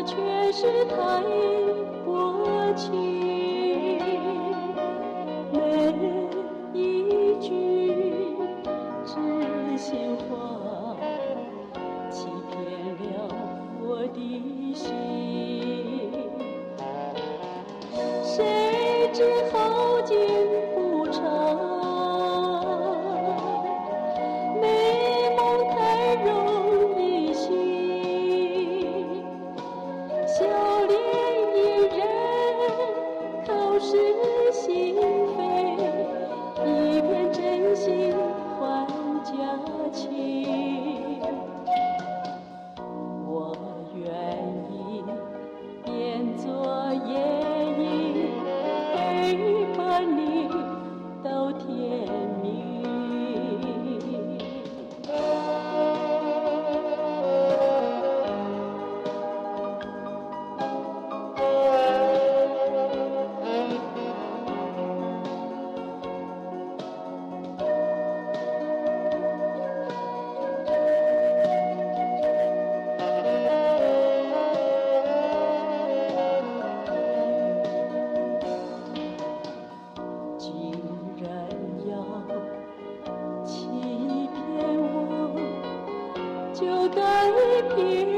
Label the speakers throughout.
Speaker 1: 我，却是太薄情。每一句知心话，欺骗了我的心。you.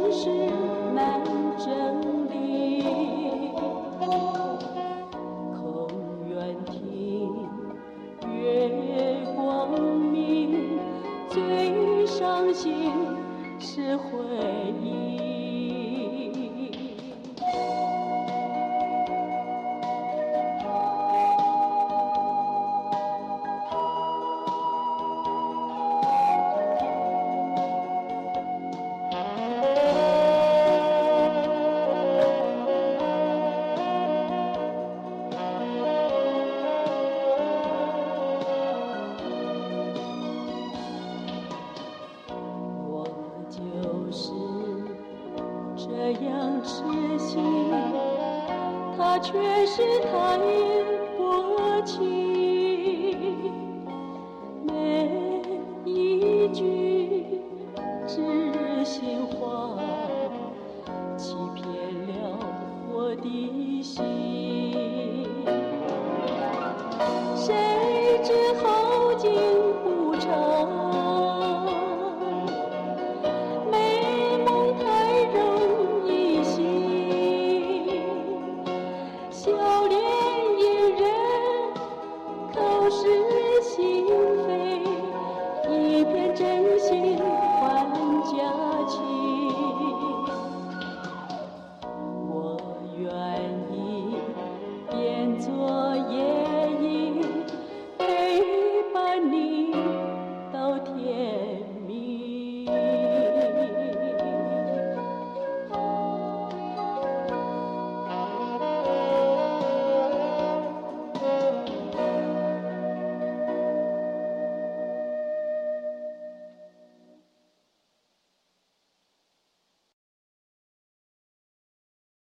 Speaker 1: 心事难整理，空愿听月光明，最伤心是回忆。是这样痴心，他却是太薄情。每一句知心话，欺骗了我的心。笑脸迎人，口是心